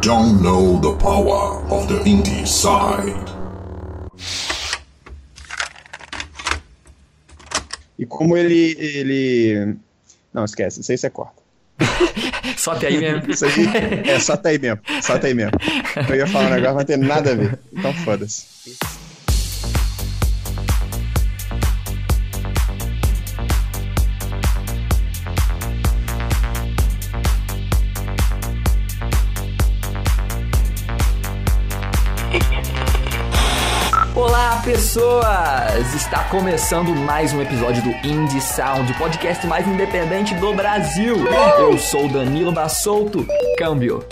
don't know the power of the indie side. E como ele. ele... Não, esquece, isso aí você corta. só até aí mesmo. Isso aí é só até aí mesmo. Só até aí mesmo. Eu ia falar um negócio, não tem nada a ver. Então foda-se. Pessoas! Está começando mais um episódio do Indie Sound, o podcast mais independente do Brasil. Eu sou Danilo Bassolto, câmbio.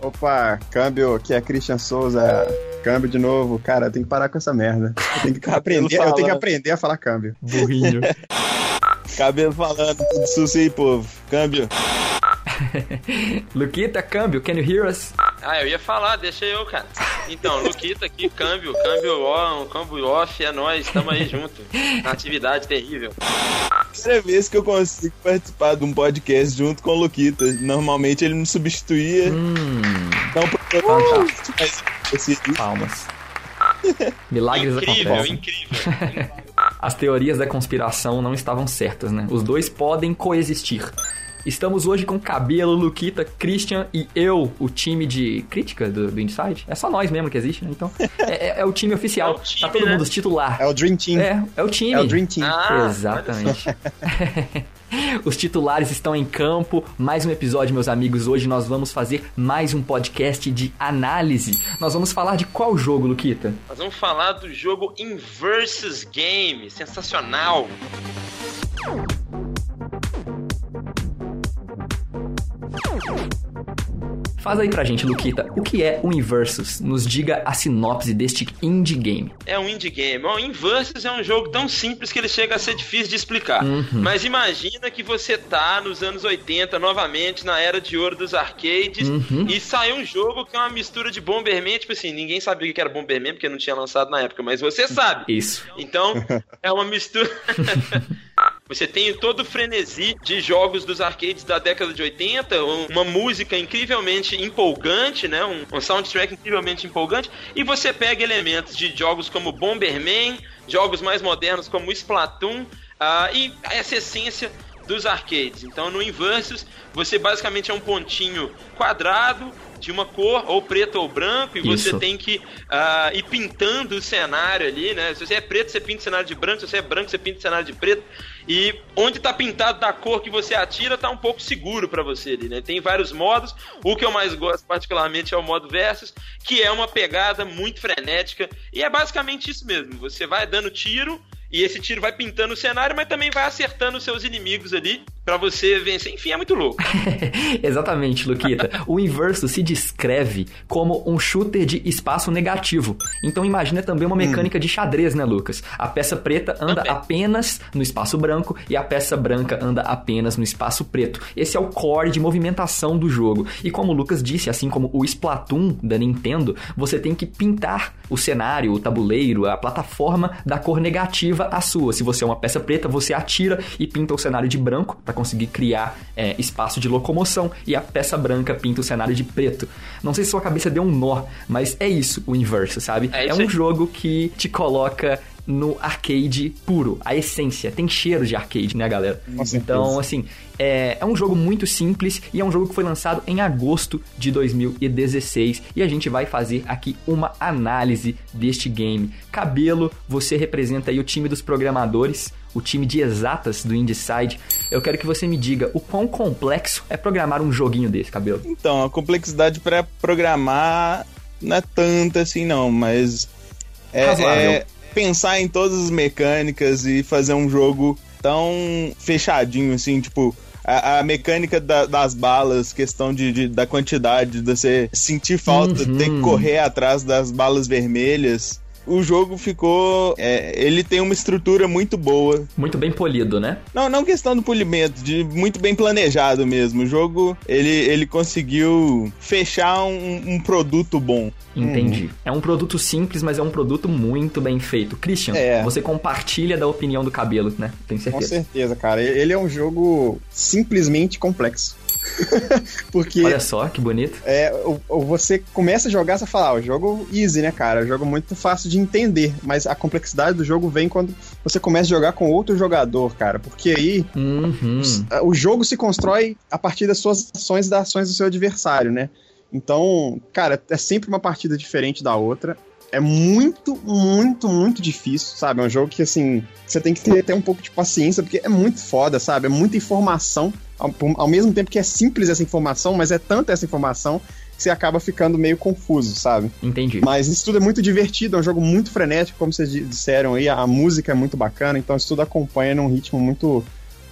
Opa, câmbio, aqui é Christian Souza. Câmbio de novo. Cara, tem que parar com essa merda. Eu tenho que aprender, eu tenho que aprender a falar câmbio. Burrinho. Cabelo falando, tudo sucio aí, povo. Câmbio. Luquita, câmbio, can you hear us? Ah, eu ia falar, deixa eu, cara. Então, Luquita aqui, câmbio, câmbio on, câmbio off, é nóis, tamo aí junto. Na atividade terrível. Primeira vez que eu consigo participar de um podcast junto com o Luquita. Normalmente ele me substituía. Hum, Então, fantástico. mas esse Palmas. Milagres incrível, acontecem. incrível. As teorias da conspiração não estavam certas, né? Os dois podem coexistir. Estamos hoje com Cabelo, Luquita, Christian e eu, o time de crítica do, do Inside. É só nós mesmo que existe, né? Então, é, é- é o time oficial. É o time, tá todo né? mundo titular. É o Dream Team. É, é o time. É o Dream Team. Ah, Exatamente. Os titulares estão em campo. Mais um episódio, meus amigos. Hoje nós vamos fazer mais um podcast de análise. Nós vamos falar de qual jogo, Luquita? Nós vamos falar do jogo Inversus Game, sensacional. Faz aí pra gente, Luquita, o que é o Inversus? Nos diga a sinopse deste indie game. É um indie game. O Inversus é um jogo tão simples que ele chega a ser difícil de explicar. Mas imagina que você tá nos anos 80, novamente, na era de ouro dos arcades, Uhum. e saiu um jogo que é uma mistura de Bomberman, tipo assim, ninguém sabia o que era Bomberman, porque não tinha lançado na época, mas você sabe. Isso. Então, é uma mistura. Você tem todo o frenesi de jogos dos arcades da década de 80, um- uma música incrivelmente empolgante, né? Um, um soundtrack incrivelmente empolgante, e você pega elementos de jogos como Bomberman, jogos mais modernos como Splatoon, ah, e essa essência dos arcades. Então, no Inversus, você basicamente é um pontinho quadrado de uma cor, ou preto ou branco, e você Isso. tem que ah, ir pintando o cenário ali, né? Se você é preto, você pinta o cenário de branco, se você é branco, você pinta o cenário de preto. E onde tá pintado da cor que você atira, tá um pouco seguro pra você ali, né? Tem vários modos. O que eu mais gosto, particularmente, é o modo versus, que é uma pegada muito frenética. E é basicamente isso mesmo. Você vai dando tiro. E esse tiro vai pintando o cenário, mas também vai acertando os seus inimigos ali pra você vencer. Enfim, é muito louco. Exatamente, Luquita. O Inverso se descreve como um shooter de espaço negativo. Então imagina também uma mecânica de xadrez, né, Lucas? A peça preta anda Também. apenas no espaço branco e a peça branca anda apenas no espaço preto. Esse é o core de movimentação do jogo. E como o Lucas disse, assim como o Splatoon da Nintendo, você tem que pintar o cenário, o tabuleiro, a plataforma da cor negativa à sua. Se você é uma peça preta, você atira e pinta o cenário de branco para conseguir criar é, espaço de locomoção e a peça branca pinta o cenário de preto. Não sei se sua cabeça deu um nó, mas é isso o inverso, sabe? É É, um jogo que te coloca no arcade puro, a essência. Tem cheiro de arcade, né, galera? Então, assim, é, é um jogo muito simples e é um jogo que foi lançado em agosto de 2016 e a gente vai fazer aqui uma análise deste game. Cabelo, você representa aí o time dos programadores, o time de exatas do Indieside. Eu quero que você me diga o quão complexo é programar um joguinho desse, Cabelo. Então, a complexidade pra programar não é tanta assim, não, mas é, é pensar em todas as mecânicas e fazer um jogo tão fechadinho, assim, tipo. A, a mecânica da- das balas, questão de, de- da quantidade, de você sentir falta, Uhum. ter que correr atrás das balas vermelhas. O jogo ficou. é, ele tem uma estrutura muito boa. Muito bem polido, né? Não, não questão do polimento, de muito bem planejado mesmo. O jogo, ele, ele conseguiu fechar um, um produto bom. Entendi. É um produto simples, mas é um produto muito bem feito. Christian, É. você compartilha da opinião do cabelo, né? Tenho Com certeza. certeza, cara. Ele é um jogo simplesmente complexo. Porque. Olha só, que bonito. É, você começa a jogar, você fala, ah, o jogo easy, né, cara? O jogo muito fácil de entender. Mas a complexidade do jogo vem quando você começa a jogar com outro jogador, cara. Porque aí uhum. o jogo se constrói a partir das suas ações e das ações do seu adversário, né? Então, cara, é sempre uma partida diferente da outra. É muito, muito, muito difícil, sabe? É um jogo que, assim, você tem que ter até um pouco de paciência, porque é muito foda, sabe? É muita informação, ao, ao mesmo tempo que é simples essa informação, mas é tanta essa informação que você acaba ficando meio confuso, sabe? Entendi. Mas isso tudo é muito divertido, é um jogo muito frenético, como vocês disseram aí, a música é muito bacana, então isso tudo acompanha num ritmo muito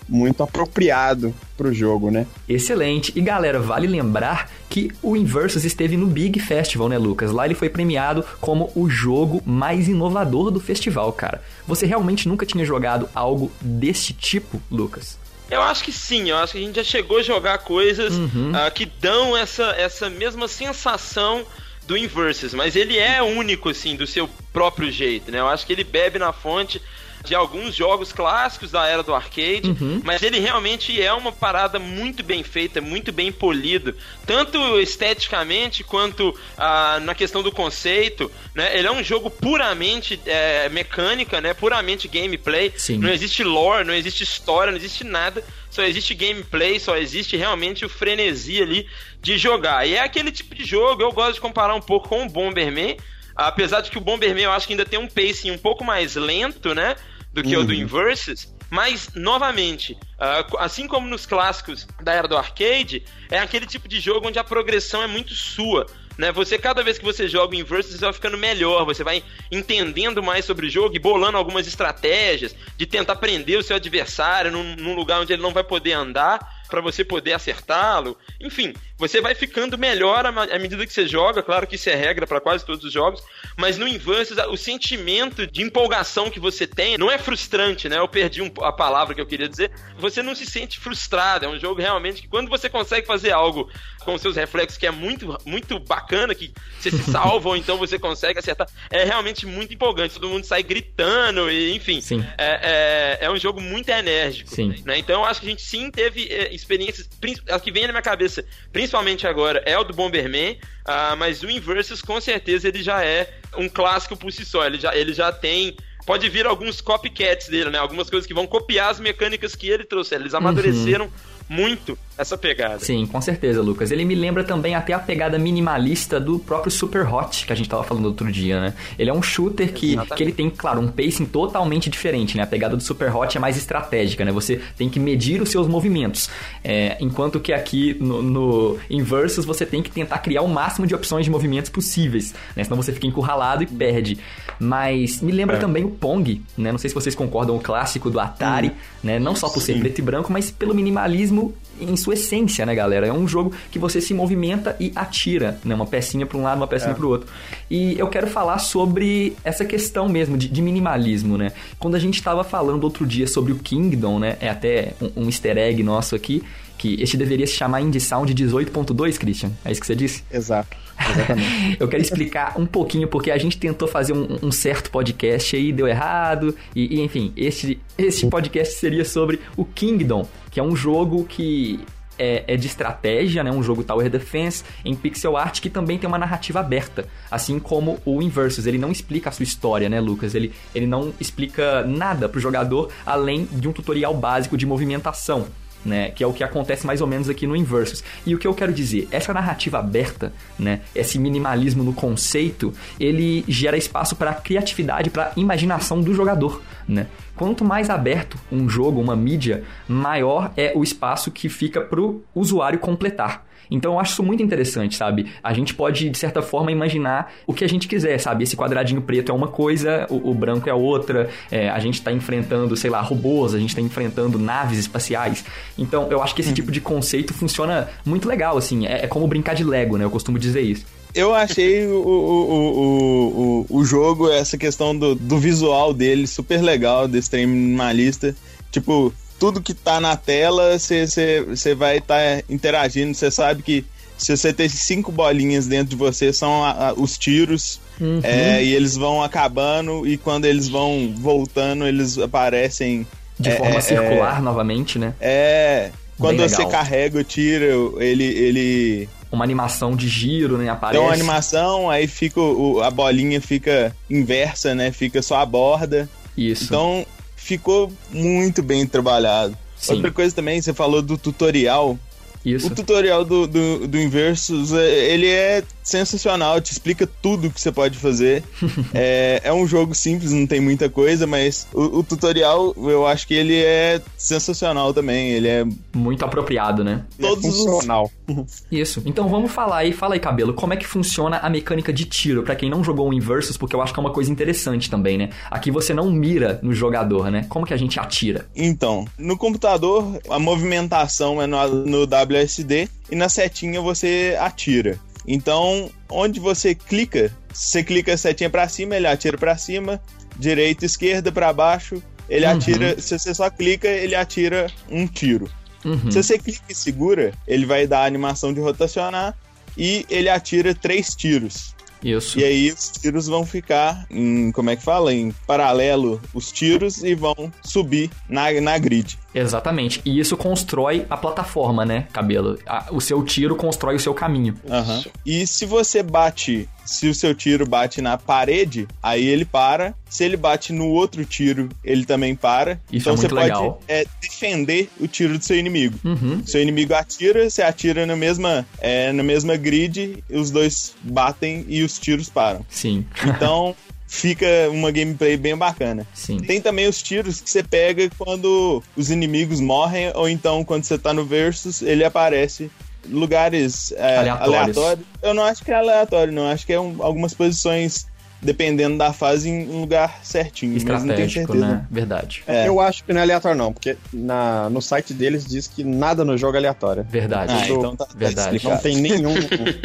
muito apropriado pro jogo, né? Excelente. E galera, vale lembrar que o Inversus esteve no Big Festival, né, Lucas? Lá ele foi premiado como o jogo mais inovador do festival, cara. Você realmente nunca tinha jogado algo desse tipo, Lucas? Eu acho que sim, eu acho que a gente já chegou a jogar coisas uhum. uh, que dão essa, essa mesma sensação do Inversus, mas ele é único, assim, do seu próprio jeito, né? Eu acho que ele bebe na fonte de alguns jogos clássicos da era do arcade, uhum. mas ele realmente é uma parada muito bem feita, muito bem polido, tanto esteticamente quanto ah, na questão do conceito, né? Ele é um jogo puramente é, mecânica, né? Puramente gameplay. Sim. Não existe lore, não existe história, não existe nada. Só existe gameplay, só existe realmente o frenesi ali de jogar. E é aquele tipo de jogo, eu gosto de comparar um pouco com o Bomberman, apesar de que o Bomberman eu acho que ainda tem um pacing um pouco mais lento, né? Do que uhum. o do Inversus. Mas, novamente, uh, assim como nos clássicos da era do arcade, é aquele tipo de jogo onde a progressão é muito sua. Né? Você, cada vez que você joga o Inversus, você vai ficando melhor, você vai entendendo mais sobre o jogo e bolando algumas estratégias de tentar prender o seu adversário num, num lugar onde ele não vai poder andar para você poder acertá-lo. Enfim, você vai ficando melhor à medida que você joga. Claro que isso é regra para quase todos os jogos, mas no Inversus o sentimento de empolgação que você tem não é frustrante, né? Eu perdi um, a palavra que eu queria dizer. Você não se sente frustrado. É um jogo realmente que quando você consegue fazer algo com seus reflexos que é muito, muito bacana, que você se salva ou então você consegue acertar, é realmente muito empolgante. Todo mundo sai gritando e, enfim, é, é, é, um jogo muito enérgico. Né? Então eu acho que a gente sim teve é, experiências, a que vem na minha cabeça, principalmente agora, é o do Bomberman, uh, mas o Inversus com certeza ele já é um clássico por si só. Ele já, ele já tem pode vir alguns copycats dele, né? Algumas coisas que vão copiar as mecânicas que ele trouxe. Eles amadureceram uhum muito essa pegada. Sim, com certeza, Lucas. Ele me lembra também até a pegada minimalista do próprio Super Hot, que a gente tava falando outro dia, né? Ele é um shooter que, que ele tem, claro, um pacing totalmente diferente, né? A pegada do Super Hot é mais estratégica, né? Você tem que medir os seus movimentos. É, enquanto que aqui no, no Inversus você tem que tentar criar o máximo de opções de movimentos possíveis, né? Senão você fica encurralado e perde. Mas me lembra é. também o Pong, né? Não sei se vocês concordam, o clássico do Atari, hum. né? Não só por Sim. ser preto e branco, mas pelo minimalismo em sua essência, né, galera? É um jogo que você se movimenta e atira, né? Uma pecinha para um lado, uma pecinha é. para o outro. E eu quero falar sobre essa questão mesmo de, de minimalismo, né? Quando a gente estava falando outro dia sobre o Kingdom, né? É até um, um easter egg nosso aqui que este deveria se chamar Indie Sound 18.2, Christian. É isso que você disse? Exato. Exatamente. eu quero explicar um pouquinho, porque a gente tentou fazer um, um certo podcast aí, deu errado. E, e, enfim, este, este podcast seria sobre o Kingdom, que é um jogo que é, é, de estratégia, né? Um jogo Tower Defense em pixel art que também tem uma narrativa aberta, assim como o Inversus. Ele não explica a sua história, né, Lucas? Ele, ele não explica nada pro jogador além de um tutorial básico de movimentação né? Que é o que acontece mais ou menos aqui no Inversus. E o que eu quero dizer, essa narrativa aberta, né? Esse minimalismo no conceito, ele gera espaço para criatividade, para imaginação do jogador, né? Quanto mais aberto um jogo, uma mídia, maior é o espaço que fica para o usuário completar. Então eu acho isso muito interessante, sabe? A gente pode, de certa forma, imaginar o que a gente quiser, sabe? Esse quadradinho preto é uma coisa, o, o branco é outra, é, a gente está enfrentando, sei lá, robôs, a gente está enfrentando naves espaciais. Então eu acho que esse tipo de conceito funciona muito legal, assim. É, é como brincar de Lego, né? Eu costumo dizer isso eu achei o, o, o, o, jogo, essa questão do, do visual dele super legal, desse trem minimalista. Tipo, tudo que tá na tela, você vai estar tá interagindo. Você sabe que se você ter cinco bolinhas dentro de você, são a, a, os tiros. Uhum. É, e eles vão acabando, e quando eles vão voltando, eles aparecem. De é, forma é, circular novamente, né? É. Quando você carrega o tiro, ele, ele Uma animação de giro, né? Aparece. Tem uma animação, aí fica o- a bolinha fica inversa, né? Fica só a borda. Isso. Então ficou muito bem trabalhado. Sim. Outra coisa também, você falou do tutorial. Isso. O tutorial do, do, do Inversus, é, ele é sensacional, te explica tudo que você pode fazer. é, é um jogo simples, não tem muita coisa, mas o, o tutorial eu acho que ele é sensacional também. Ele é Muito apropriado, né? todos é os funcional. Isso. Então vamos falar aí, fala aí, cabelo, como é que funciona a mecânica de tiro pra quem não jogou o Inversus, porque eu acho que é uma coisa interessante também, né? Aqui você não mira no jogador, né? Como que a gente atira? Então, no computador, a movimentação é no, no WSD e na setinha você atira. Então, onde você clica, você clica a setinha pra cima, ele atira pra cima, direita, esquerda, pra baixo, ele Uhum. atira. Se você só clica, ele atira um tiro. Uhum. Se você clica e segura, ele vai dar a animação de rotacionar e ele atira três tiros. Isso. E aí os tiros vão ficar em, como é que fala? Em paralelo os tiros e vão subir na, na grid. Exatamente. E isso constrói a plataforma, né, cabelo? A- o seu tiro constrói o seu caminho. Aham. E se você bate, se o seu tiro bate na parede, aí ele para. Se ele bate no outro tiro, ele também para. Isso então é você muito pode legal. é, defender o tiro do seu inimigo. Uhum. Seu inimigo atira, você atira na mesma, é, na mesma grid, os dois batem e os tiros param. Sim. Então fica uma gameplay bem bacana. Sim. Tem também os tiros que você pega quando os inimigos morrem, ou então quando você tá no Versus, ele aparece em lugares é, Aleatórios. aleatórios. Eu não acho que é aleatório, não. Acho que é um- algumas posições, dependendo da fase, em um lugar certinho. mas não tenho Estratégico, certeza. né? Verdade. É. Eu acho que não é aleatório, não, porque na, no site deles diz que nada no jogo é aleatório. Verdade. Ah, Tudo- então tá, tá Verdade. explicado. Não tem nenhum,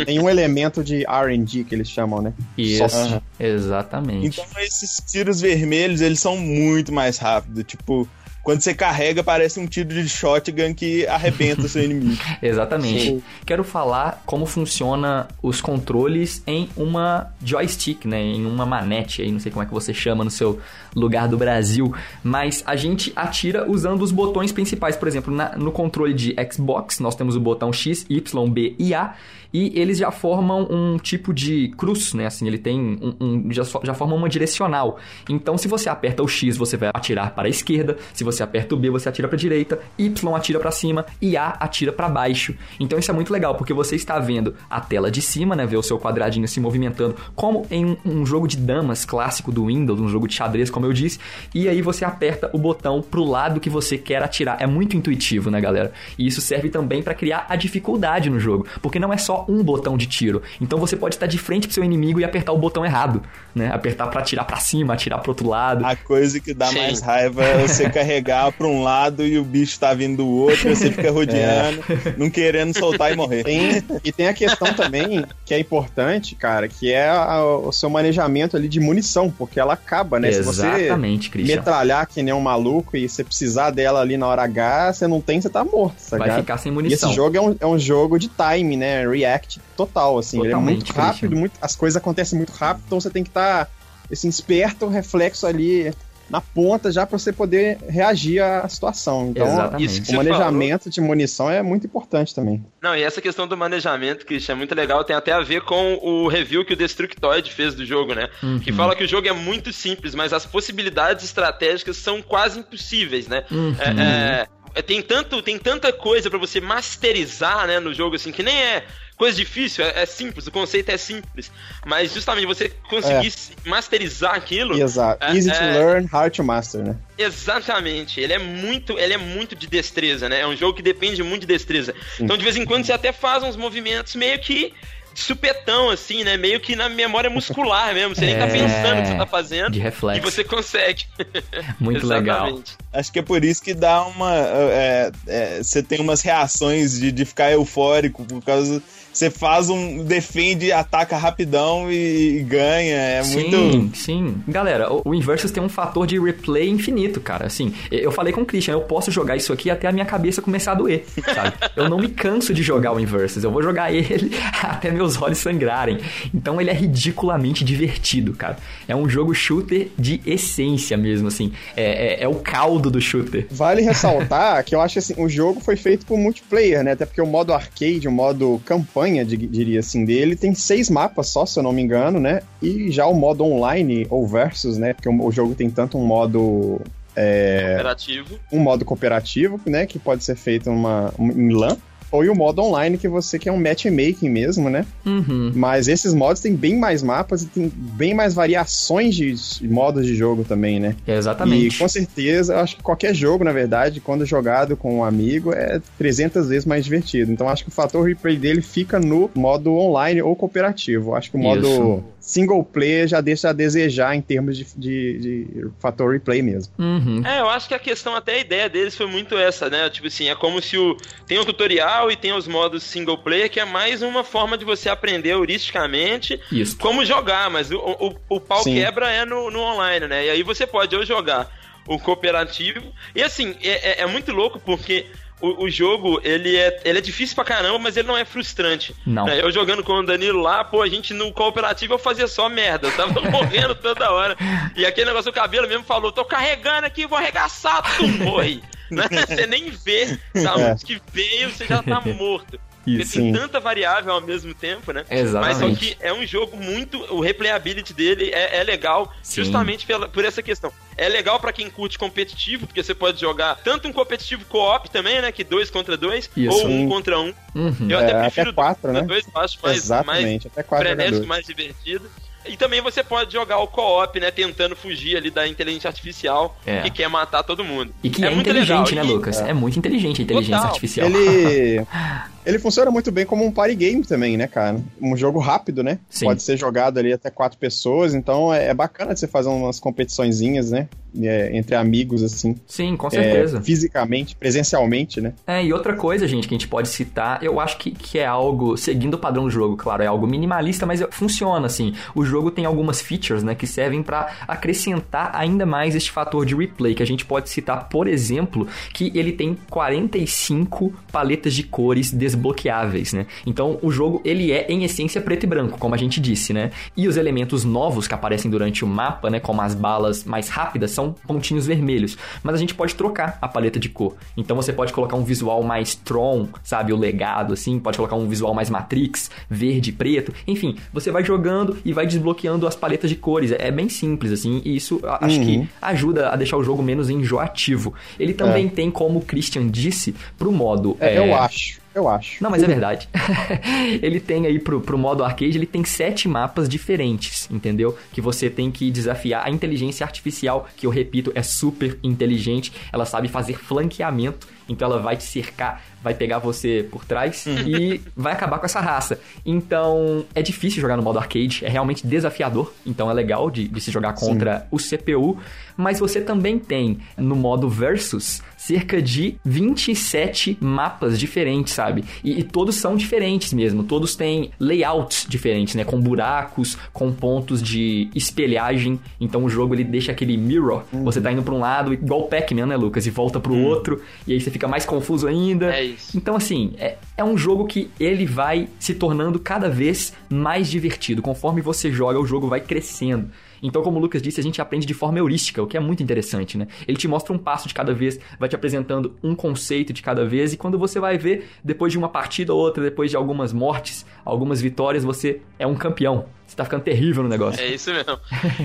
nenhum elemento de RNG que eles chamam, né? Isso. Exatamente. Então esses tiros vermelhos, eles são muito mais rápidos. Tipo, quando você carrega, parece um tiro de shotgun que arrebenta seu inimigo. Exatamente. Sim. Quero falar como funciona os controles em uma joystick, né? Em uma manete aí, não sei como é que você chama no seu lugar do Brasil, mas a gente atira usando os botões principais, por exemplo, na- no controle de Xbox, nós temos o botão X, Y, B e A, e eles já formam um tipo de cruz, né? Assim, ele tem um, um- já, já forma uma direcional. Então, se você aperta o X, você vai atirar para a esquerda. Se você aperta o B, você atira para a direita. Y atira para cima e A atira para baixo. Então, isso é muito legal porque você está vendo a tela de cima, né? Ver o seu quadradinho se movimentando, como em um, um jogo de damas clássico do Windows, um jogo de xadrez, como eu disse. E aí você aperta o botão pro lado que você quer atirar. É muito intuitivo, né, galera? E isso serve também para criar a dificuldade no jogo, porque não é só um botão de tiro. Então você pode estar de frente pro seu inimigo e apertar o botão errado, né? Apertar para atirar para cima, atirar pro outro lado. A coisa que dá Sim. mais raiva é você carregar pra um lado e o bicho tá vindo do outro, e você fica rodeando, não querendo soltar e morrer. Tem, e tem a questão também, que é importante, cara, que é a- o seu manejamento ali de munição, porque ela acaba, né? Se você Exatamente, Christian. metralhar que nem um maluco e você precisar dela ali na hora H, você não tem, você tá morto, tá Vai ficar sem E munição. esse jogo é um, é um jogo de time, né? React total, assim. ele é muito rápido, muito, as coisas acontecem muito rápido, então você tem que estar, assim, esperto, reflexo ali na ponta já pra você poder reagir à situação. Então, que o manejamento de munição é muito importante também. Não, e essa questão do manejamento, Christian, é muito legal, tem até a ver com o review que o Destructoid fez do jogo, né? Uhum. Que fala que o jogo é muito simples, mas as possibilidades estratégicas são quase impossíveis, né? Uhum. É, é, tem, tanto, tem tanta coisa pra você masterizar, né, no jogo, assim, que nem é coisa difícil, é, é simples, o conceito é simples. Mas justamente você conseguir masterizar aquilo. Exato. É, Easy to é. learn, hard to master, né? Exatamente, ele é muito, ele é muito de destreza, né? É um jogo que depende muito de destreza. Então de vez em quando você até faz uns movimentos meio que de supetão, assim, né? Meio que na memória muscular mesmo. Você nem tá É, pensando o que você tá fazendo. de E reflexo. você consegue. Muito legal. Acho que é por isso que dá uma. é, é, você tem umas reações de, de ficar eufórico, por causa. Você faz um. defende, ataca rapidão e, e ganha. É sim, muito. sim. Galera, o, o Inversus tem um fator de replay infinito, cara. Assim, eu falei com o Christian, eu posso jogar isso aqui até a minha cabeça começar a doer, sabe? eu não me canso de jogar o Inversus. Eu vou jogar ele até meus olhos sangrarem. Então ele é ridiculamente divertido, cara. É um jogo shooter de essência mesmo, assim. É, é, é o caldo do shooter. Vale ressaltar que eu acho assim, o jogo foi feito por multiplayer, né? Até porque o modo arcade, o modo campanha, diria assim, dele, tem seis mapas só, se eu não me engano, né? E já o modo online, ou versus, né? Porque o, jogo tem tanto um modo é, cooperativo. Um modo cooperativo, né? Que pode ser feito uma, em LAN ou o modo online, que você quer um matchmaking mesmo, né? Uhum. Mas esses modos têm bem mais mapas e tem bem mais variações de modos de jogo também, né? exatamente. E com certeza, eu acho que qualquer jogo, na verdade, quando jogado com um amigo, é 300 vezes mais divertido. Então acho que o fator replay dele fica no modo online ou cooperativo. Acho que o modo Isso. single player já deixa a desejar em termos de, de, de fator replay mesmo. Uhum. É, eu acho que a questão, até a ideia deles foi muito essa, né? Tipo assim, é como se o. Tem um tutorial e tem os modos single player, que é mais uma forma de você aprender heuristicamente Isso. como jogar, mas o, o, o pau Sim. quebra é no, no online, né? E aí você pode ou jogar o cooperativo. E assim, é, é, é muito louco porque o, o, jogo, ele é, ele é difícil pra caramba, mas ele não é frustrante. Não. É, eu jogando com o Danilo lá, pô, a gente no cooperativo eu fazia só merda. Eu tava morrendo toda hora. E aquele negócio do cabelo mesmo falou: tô carregando aqui, vou arregaçar, tu morre. Né? Você nem vê da é. onde que veio, você já tá morto. Isso, tem tanta variável ao mesmo tempo, né? Exatamente. Mas só que é um jogo muito. O replayability dele é, é legal Sim. justamente pela, por essa questão. É legal para quem curte competitivo, porque você pode jogar tanto um competitivo co-op também, né? Que dois contra dois, Isso. ou um contra um. Uhum. Eu até é, prefiro até quatro, né? dois, acho mais, Exatamente, mais até quatro frenético, mais divertido. E também você pode jogar o co-op, né? Tentando fugir ali da inteligência artificial é. que quer matar todo mundo. E que é, é inteligente, legal. né, Lucas? É. é. muito inteligente a inteligência Total. artificial. Ele. Ele funciona muito bem como um party game também, né, cara? Um jogo rápido, né? Sim. Pode ser jogado ali até quatro pessoas, então é, é bacana de você fazer umas competiçõezinhas, né? É, entre amigos, assim. Sim, com certeza. É, fisicamente, presencialmente, né? É, e outra coisa, gente, que a gente pode citar, eu acho que, que é algo, seguindo o padrão do jogo, claro, é algo minimalista, mas funciona, assim. O jogo tem algumas features, né, que servem para acrescentar ainda mais este fator de replay, que a gente pode citar, por exemplo, que ele tem 45 paletas de cores desbloqueáveis, né? Então, o jogo, ele é, em essência, preto e branco, como a gente disse, né? E os elementos novos que aparecem durante o mapa, né, como as balas mais rápidas, são pontinhos vermelhos. Mas a gente pode trocar a paleta de cor. Então você pode colocar um visual mais Tron, sabe? O legado, assim. Pode colocar um visual mais Matrix, verde, preto. Enfim, você vai jogando e vai desbloqueando as paletas de cores. É bem simples, assim. E isso acho uhum. que ajuda a deixar o jogo menos enjoativo. Ele também é. tem, como o Christian disse, pro modo. É, é... Eu acho. Eu acho. Não, mas é verdade. ele tem aí pro, pro modo arcade, ele tem sete mapas diferentes, entendeu? Que você tem que desafiar a inteligência artificial, que eu repito, é super inteligente. Ela sabe fazer flanqueamento, então ela vai te cercar, vai pegar você por trás uhum. e vai acabar com essa raça. Então é difícil jogar no modo arcade, é realmente desafiador, então é legal de, de se jogar contra Sim. o CPU. Mas você também tem no modo versus cerca de 27 mapas diferentes, sabe? E, e, todos são diferentes mesmo, todos têm layouts diferentes, né? Com buracos, com pontos de espelhagem. Então o jogo ele deixa aquele mirror. Uhum. Você tá indo pra um lado, igual o Pac-Man, né, Lucas? E volta pro uhum. outro, e aí você fica mais confuso ainda. É isso. Então, assim, é, é um jogo que ele vai se tornando cada vez mais divertido. Conforme você joga, o jogo vai crescendo. Então, como o Lucas disse, a gente aprende de forma heurística, o que é muito interessante, né? Ele te mostra um passo de cada vez, vai te apresentando um conceito de cada vez, e quando você vai ver, depois de uma partida ou outra, depois de algumas mortes, algumas vitórias, você é um campeão. Você tá ficando terrível no negócio. É isso mesmo.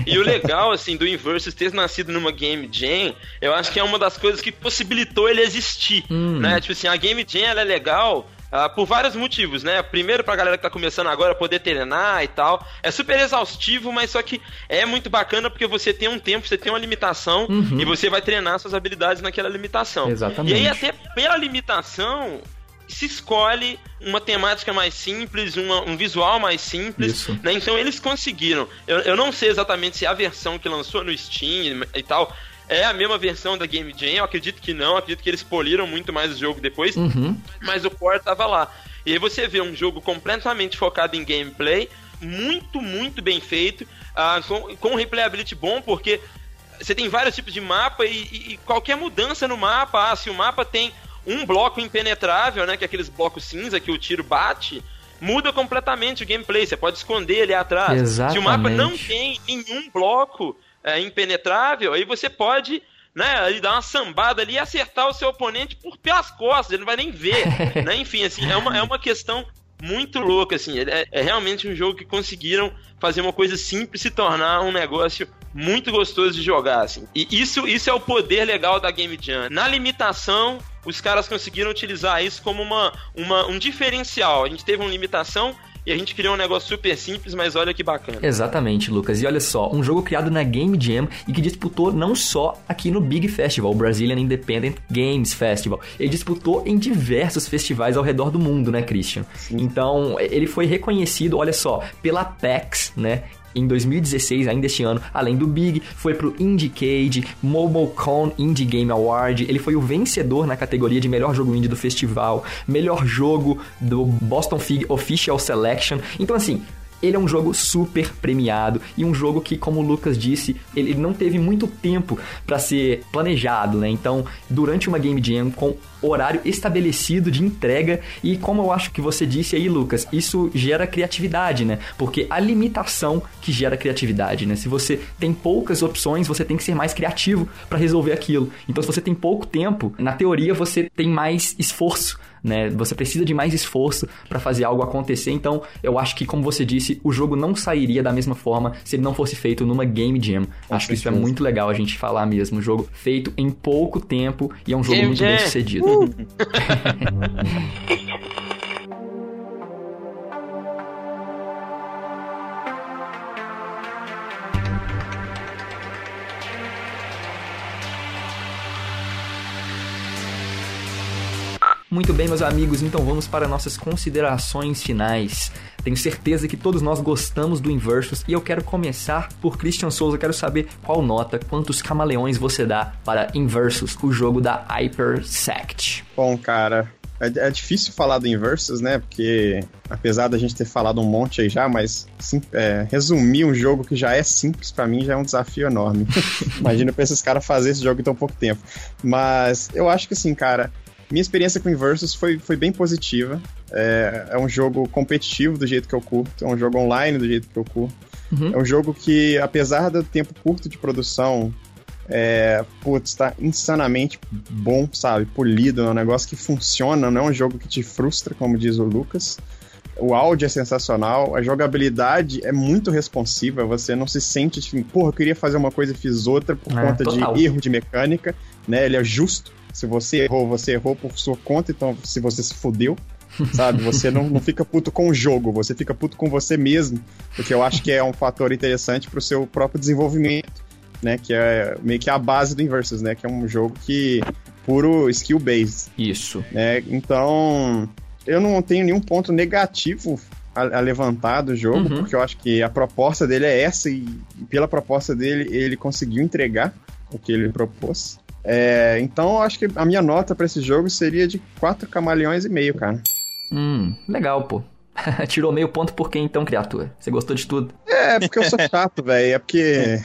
E o legal, assim, do Inversus ter nascido numa Game Jam, eu acho que é uma das coisas que possibilitou ele existir, hum. né? Tipo assim, a Game Jam, ela é legal Uh, por vários motivos, né? Primeiro, pra galera que tá começando agora poder treinar e tal. É super exaustivo, mas só que é muito bacana porque você tem um tempo, você tem uma limitação uhum. e você vai treinar suas habilidades naquela limitação. Exatamente. E aí, até pela limitação, se escolhe uma temática mais simples, uma, um visual mais simples, né? Então eles conseguiram. Eu, eu não sei exatamente se a versão que lançou no Steam e tal é a mesma versão da Game Jam? Eu acredito que não, acredito que eles poliram muito mais o jogo depois, uhum. mas o core tava lá. E aí você vê um jogo completamente focado em gameplay, muito, muito bem feito, uh, com, com um replayability bom, porque você tem vários tipos de mapa e, e, e qualquer mudança no mapa, ah, se o mapa tem um bloco impenetrável, né, que é aqueles blocos cinza que o tiro bate, muda completamente o gameplay. Você pode esconder ali atrás. Exatamente. Se o mapa não tem nenhum bloco é, impenetrável, aí você pode né, ele dar uma sambada ali e acertar o seu oponente por pelas costas, ele não vai nem ver, né? Enfim, assim, é uma, é uma questão muito louca, assim, é, é realmente um jogo que conseguiram fazer uma coisa simples se tornar um negócio muito gostoso de jogar, assim. E isso, isso é o poder legal da Game Jam. Na limitação, os caras conseguiram utilizar isso como uma, uma, um diferencial. A gente teve uma limitação e a gente criou um negócio super simples, mas olha que bacana. Exatamente, Lucas. E olha só, um jogo criado na Game Jam e que disputou não só aqui no Big Festival, o Brazilian Independent Games Festival. Ele disputou em diversos festivais ao redor do mundo, né, Christian? Sim. Então, ele foi reconhecido, olha só, pela PAX, né? Em 2016, ainda este ano, além do Big, foi pro IndieCade, MomoCon Indie Game Award, ele foi o vencedor na categoria de melhor jogo indie do festival, melhor jogo do Boston Fig Official Selection. Então assim, ele é um jogo super premiado e um jogo que, como o Lucas disse, ele não teve muito tempo para ser planejado, né? Então, durante uma Game Jam com horário estabelecido de entrega e como eu acho que você disse aí, Lucas, isso gera criatividade, né? Porque a limitação que gera criatividade, né? Se você tem poucas opções, você tem que ser mais criativo para resolver aquilo. Então, se você tem pouco tempo, na teoria você tem mais esforço né? Você precisa de mais esforço para fazer algo acontecer. Então, eu acho que, como você disse, o jogo não sairia da mesma forma se ele não fosse feito numa Game Jam. Com acho certeza. que isso é muito legal a gente falar mesmo. Um jogo feito em pouco tempo e é um jogo Game muito Jam. bem sucedido. Uh! Muito bem, meus amigos, então vamos para nossas considerações finais. Tenho certeza que todos nós gostamos do Inversus e eu quero começar por Christian Souza. Quero saber qual nota, quantos camaleões você dá para Inversus, o jogo da Hypersect. Bom, cara, é, é, difícil falar do Inversus, né? Porque apesar da gente ter falado um monte aí já, mas sim, é, resumir um jogo que já é simples para mim já é um desafio enorme. Imagina pra esses caras fazer esse jogo em tão pouco tempo. Mas eu acho que assim, cara, minha experiência com Inversus foi, foi bem positiva. É, é, um jogo competitivo do jeito que eu curto, é um jogo online do jeito que eu curto. Uhum. É um jogo que, apesar do tempo curto de produção, é, putz, tá insanamente bom, sabe? Polido, é um negócio que funciona, não é um jogo que te frustra, como diz o Lucas. O áudio é sensacional, a jogabilidade é muito responsiva, você não se sente tipo, porra, eu queria fazer uma coisa e fiz outra por é, conta total. de erro de mecânica, né? Ele é justo. Se você errou, você errou por sua conta, então se você se fudeu, sabe? Você não, não fica puto com o jogo, você fica puto com você mesmo, porque eu acho que é um fator interessante pro seu próprio desenvolvimento, né? Que é meio que a base do Inversus, né? Que é um jogo que puro skill based. Isso. Né? Então, eu não tenho nenhum ponto negativo a, a levantar do jogo, uhum. porque eu acho que a proposta dele é essa e, pela proposta dele ele conseguiu entregar o que ele propôs. É, então, acho que a minha nota para esse jogo seria de 4 camaleões e meio, cara. Hum, legal, pô. Tirou meio ponto por quem então, criatura? Você gostou de tudo? É, porque eu sou chato, velho. É porque.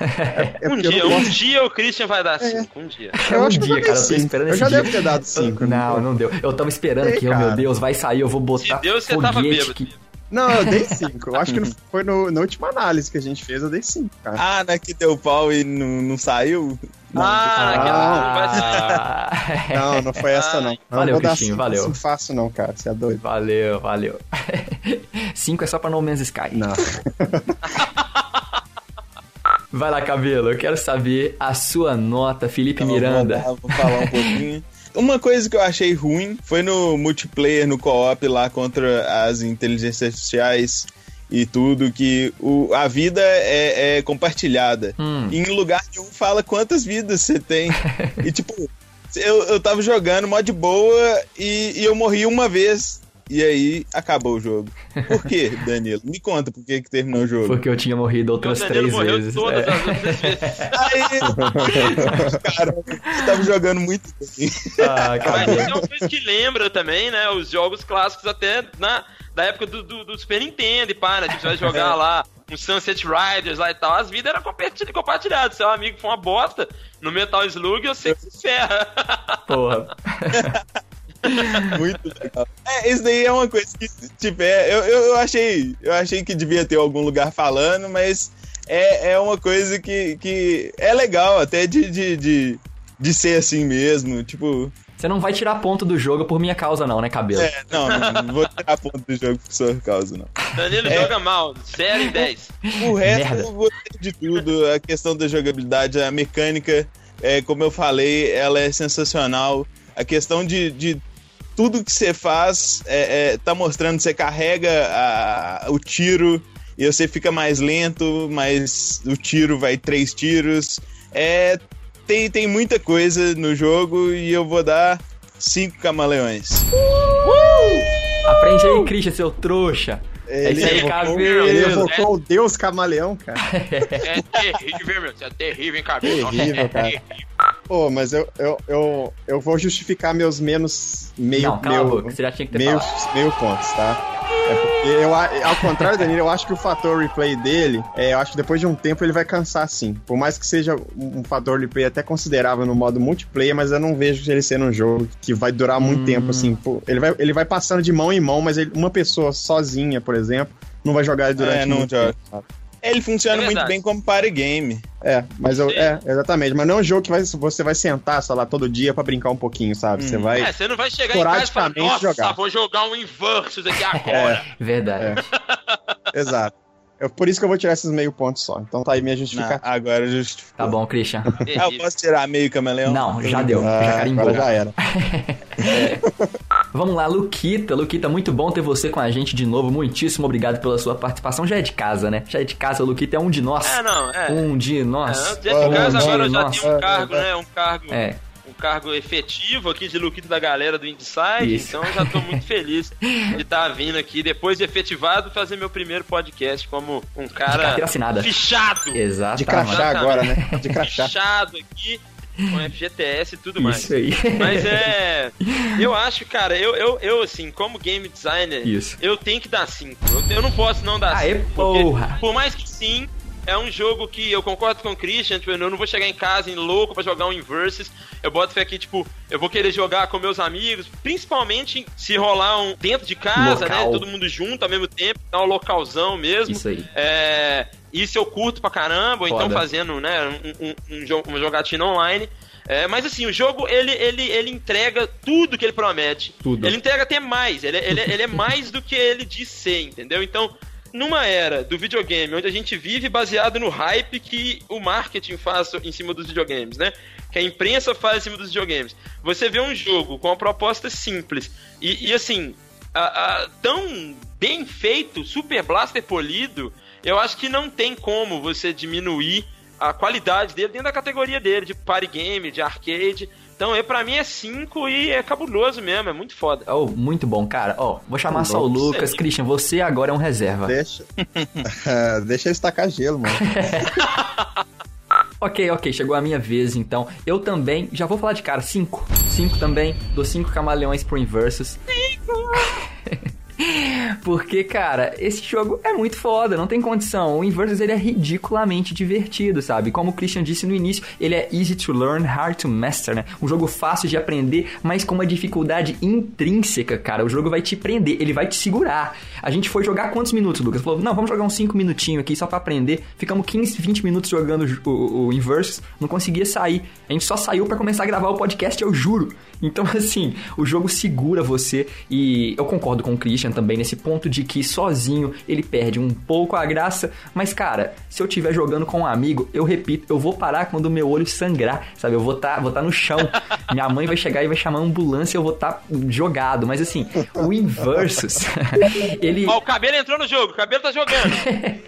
é, é um, dia, um dia o Christian vai dar 5. É. Um dia. Eu um acho dia, que cara. Eu tô esperando eu esse já dia. devo ter dado 5. Não, não deu. Eu tava esperando Ei, que, oh, meu Deus, vai sair, eu vou botar. Se Deus, você tava bêbado. Que... Não, eu dei 5. Eu acho que foi no, na última análise que a gente fez, eu dei 5, cara. Ah, né, que deu pau e não, não saiu? Não, ah, ah, não, não foi essa não. não valeu, Cristinho, valeu. Não fácil não, cara, você é doido. Valeu, valeu. 5 é só pra No Man's Sky. Não. Vai lá, cabelo, eu quero saber a sua nota, Felipe então, Miranda. Vou, vou falar um pouquinho. Uma coisa que eu achei ruim foi no multiplayer, no co-op lá contra as inteligências artificiais e tudo, que o, a vida é, é compartilhada. Hum. Em lugar nenhum fala quantas vidas você tem. e tipo, eu, eu tava jogando mó de boa e, e eu morri uma vez. E aí acabou o jogo. Por quê, Danilo? Me conta por que, que terminou o jogo. Porque eu tinha morrido outras três vezes. Todas é. as outras vezes. Aí, cara, eu tava jogando muito bem. Ah, Mas isso é uma coisa que lembra também, né? Os jogos clássicos até na, da época do, do, do Super Nintendo e para, né? Tipo, você vai jogar lá um Sunset Riders lá e tal, as vidas eram compartilhadas. Seu amigo foi uma bosta no Metal Slug, você se ferra. Porra. Muito legal. É, isso daí é uma coisa que, tipo, é, eu, eu, eu achei, eu achei que devia ter algum lugar falando, mas é, é uma coisa que, que é legal até de, de, de, de ser assim mesmo, tipo... Você não vai tirar ponto do jogo por minha causa, não, né, cabelo? É, não, não, não vou tirar ponto do jogo por sua causa, não. Danilo É. joga mal, 0 em 10. O resto Merda. eu gostei de tudo. A questão da jogabilidade, a mecânica, é, como eu falei, ela é sensacional. A questão de, de tudo que você faz é, é, tá mostrando, você carrega a- o tiro e você fica mais lento, mas o tiro vai três tiros. É, tem, tem muita coisa no jogo e eu vou dar cinco camaleões. Aprende aí, Christian, seu trouxa. É Ele isso aí, evocou, ele evocou o Deus Camaleão, cara. É terrível, meu. Você é terrível, hein, cabelo? Terrível, cara. Pô, mas eu, eu, eu, eu vou justificar meus menos meio, não, cala meu, boca, você já tinha que ter meio, meio pontos, tá? É porque eu, ao contrário do Danilo, eu acho que o fator replay dele, é, eu acho que depois de um tempo ele vai cansar sim. Por mais que seja um fator replay até considerável no modo multiplayer, mas eu não vejo ele sendo um jogo que vai durar muito Hum. tempo, assim. Pô, ele, vai, ele vai passando de mão em mão, mas ele- uma pessoa sozinha, por exemplo, não vai jogar ele durante É, não muito tempo. Ele funciona É muito bem como party game. É, mas eu, é, exatamente. Mas não é um jogo que vai, você vai sentar, sei lá, todo dia pra brincar um pouquinho, sabe? Você Hum. vai. É, você não vai chegar em casa e falar, nossa, jogar." vou jogar um Inversus aqui agora. Verdade. Exato. É por isso que eu vou tirar esses meio pontos só. Então tá aí minha Não, justificativa. agora justificou. Tá bom, Christian. Ah, eu posso tirar meio camaleão? Não, já deu. já Ah, carimbou. agora já era. Vamos lá, Luquita. Luquita, muito bom ter você com a gente de novo. Muitíssimo obrigado pela sua participação. Já é de casa, né? Já é de casa, Luquita é um de nós. É, não, é. Um de É, nós. dentro de casa Um agora eu de já nós. tenho um cargo, né? Um cargo, É. um cargo efetivo aqui de Luquito da galera do Inside. Isso. Então eu já tô muito feliz de estar vindo aqui, depois de efetivado, fazer meu primeiro podcast como um cara fichado. Exato. De crachá Exatamente. agora, né? De crachá. Fichado aqui, com FGTS e tudo mais. Isso aí. Mas é. Eu acho, cara, eu, eu, eu assim, como game designer, Isso. eu tenho que dar 5. Eu, eu não posso não dar 5. Aê, porra. Por mais que sim, é um jogo que eu concordo com o Christian, tipo, eu não vou chegar em casa em louco pra jogar um Inversus. Eu boto fé aqui, tipo, eu vou querer jogar com meus amigos, principalmente se rolar um dentro de casa, Local. né? Todo mundo junto ao mesmo tempo, dar um localzão mesmo. Isso aí. É, isso eu curto pra caramba, ou então Foda. fazendo, né, um, um, um uma jogatina online. É, mas assim, o jogo, ele, ele, ele entrega tudo que ele promete. Tudo. Ele entrega até mais, ele, ele, ele é mais do que ele diz ser, entendeu? Então, numa era do videogame, onde a gente vive baseado no hype que o marketing faz em cima dos videogames, né? Que a imprensa faz em cima dos videogames. Você vê um jogo com uma proposta simples e, e, assim, a- a- tão bem feito, super blaster polido, eu acho que não tem como você diminuir a qualidade dele dentro da categoria dele, de party game, de arcade. Então, é, pra mim é 5 e é cabuloso mesmo, é muito foda. Oh, muito bom, cara. Ó, vou chamar só o. Lucas. Sei. Christian, você agora é um reserva. Deixa. Deixa eu estacar gelo, mano. Ok, ok, chegou a minha vez então. Eu também, já vou falar de cara, 5. 5 também, dou 5 camaleões pro Inversus. Porque, cara, esse jogo é muito foda, não tem condição. O Inversus ele é ridiculamente divertido, sabe? Como o Christian disse no início, ele é easy to learn, hard to master, né? Um jogo fácil de aprender, mas com uma dificuldade intrínseca, cara. O jogo vai te prender, ele vai te segurar. A gente foi jogar quantos minutos, Lucas? Falou, não, vamos jogar uns 5 minutinhos aqui só pra aprender. Ficamos 15, 20 minutos jogando o, o, Inversus, não conseguia sair. A gente só saiu pra começar a gravar o podcast, eu juro. Então, assim, o jogo segura você e eu concordo com o Christian também nesse ponto de que sozinho ele perde um pouco a graça, mas cara, se eu estiver jogando com um amigo, eu repito, eu vou parar quando o meu olho sangrar, sabe? Eu vou estar vou tá no chão. Minha mãe vai chegar e vai chamar a ambulância, eu vou estar jogado, mas assim, o Inversus, ele Ó, o cabelo entrou no jogo, o cabelo tá jogando.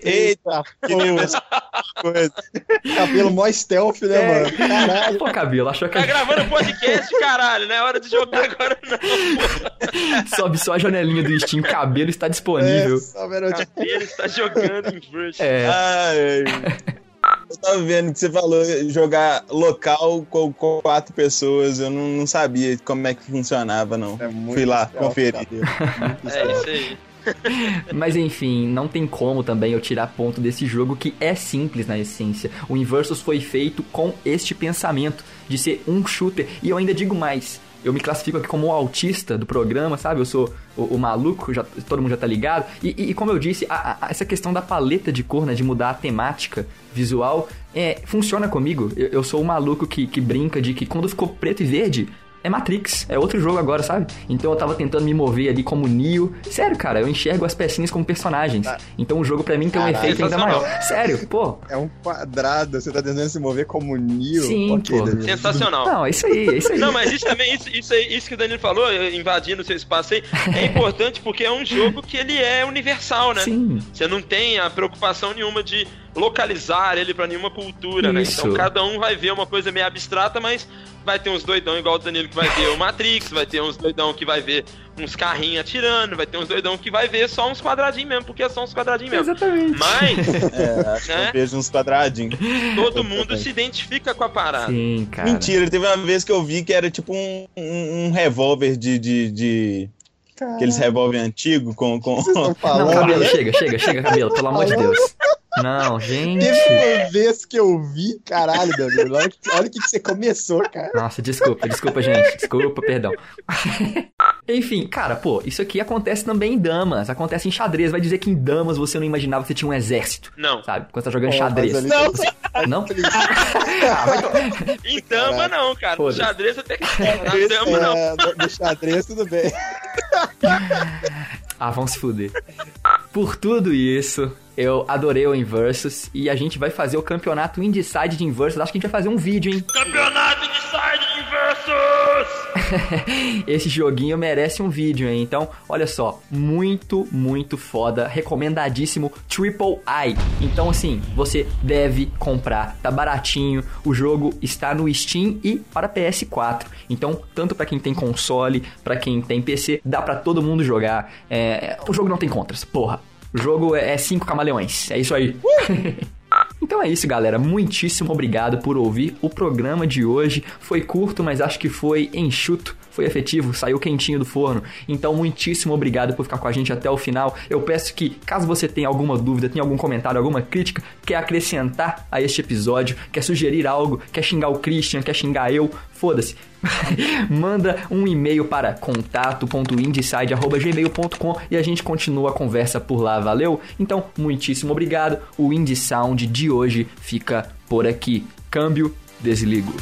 Eita, que coisa. Cabelo mó stealth, né, É. mano? Caralho. Pô, cabelo, achou que Tá gravando podcast, caralho, não é hora de jogar agora não. sobe só a janelinha do Steam, cabelo está disponível. É, Cabelo está jogando em Versus. É, Ai, eu tava vendo que você falou jogar local com, quatro pessoas. Eu não, não sabia como é que funcionava, não. É muito Fui lá, conferir. É isso aí. Mas enfim, não tem como também eu tirar ponto desse jogo que é simples na essência. O Inversus foi feito com este pensamento de ser um shooter. E eu ainda digo mais. eu me classifico aqui como o autista do programa, sabe? Eu sou o, o maluco, já, todo mundo já tá ligado. E, e, e como eu disse, a, a, essa questão da paleta de cor, né? De mudar a temática visual, é, funciona comigo. Eu, eu sou o maluco que, que brinca de que quando ficou preto e verde, é Matrix, é outro jogo agora, sabe? Então eu tava tentando me mover ali como Neo. Sério, cara, eu enxergo as pecinhas como personagens. Ah. Então o jogo pra mim tem um Caralho, efeito ainda maior. Sério, pô. É um quadrado, você tá tentando se mover como Neo. Sim, Ok, pô. Danilo. Sensacional. Não, é isso aí, é isso aí. Não, mas isso também, isso, isso, aí- isso que o Danilo falou, invadindo o seu espaço aí, é importante porque é um jogo que ele é universal, né? Sim. Você não tem a preocupação nenhuma de localizar ele pra nenhuma cultura, né? Isso. Então cada um vai ver uma coisa meio abstrata, mas vai ter uns doidão igual o Danilo que vai ver o Matrix, vai ter uns doidão que vai ver uns carrinhos atirando, vai ter uns doidão que vai ver só uns quadradinhos mesmo, porque é só uns quadradinhos mesmo. Exatamente. Mas É, acho que Né? eu vejo uns quadradinhos. todo mundo se identifica com a parada. Sim, cara. Mentira, teve uma vez que eu vi que era tipo um, um, um revólver de. de, de... Aqueles revólver antigo com. com... Não, cabelo, chega, chega, chega, cabelo, pelo amor de Deus. Não, gente. Teve uma vez que eu vi, caralho, Danilo. Olha, que- olha o que, que você começou, cara. Nossa, desculpa, desculpa, gente. Desculpa, perdão. Enfim, cara, pô, isso aqui acontece também em damas, acontece em xadrez. Vai dizer que em damas você não imaginava que você tinha um exército, Não. sabe? Quando você tá jogando Pô, xadrez. ali- Não, Não? Ah, vai to- Em dama não, cara. No xadrez até que na dama não. É, no- no xadrez, tudo bem. Ah, vão se fuder. Por tudo isso, eu adorei o Inversus e a gente vai fazer o campeonato Indecide de Inversus. Acho que a gente vai fazer um vídeo, hein? Campeonato Versus! Esse joguinho merece um vídeo, hein? Então, olha só, muito, muito foda, recomendadíssimo Triple I. Então, assim, você deve comprar, tá baratinho. O jogo está no Steam e para PS4. Então, tanto pra quem tem console, pra quem tem PC, dá pra todo mundo jogar. É, o jogo não tem contras, porra. O jogo é 5 camaleões. É isso aí. Então é isso, galera. Muitíssimo obrigado por ouvir o programa de hoje. Foi curto, mas acho que foi enxuto, foi efetivo, saiu quentinho do forno. Então, muitíssimo obrigado por ficar com a gente até o final. Eu peço que, caso você tenha alguma dúvida, tenha algum comentário, alguma crítica, quer acrescentar a este episódio, quer sugerir algo, quer xingar o Christian, quer xingar eu, foda-se. Manda um e-mail para contato.indeside.gmail.com e a gente continua a conversa por lá, valeu? Então, muitíssimo obrigado. O Indie Sound de hoje fica por aqui. Câmbio, desligo.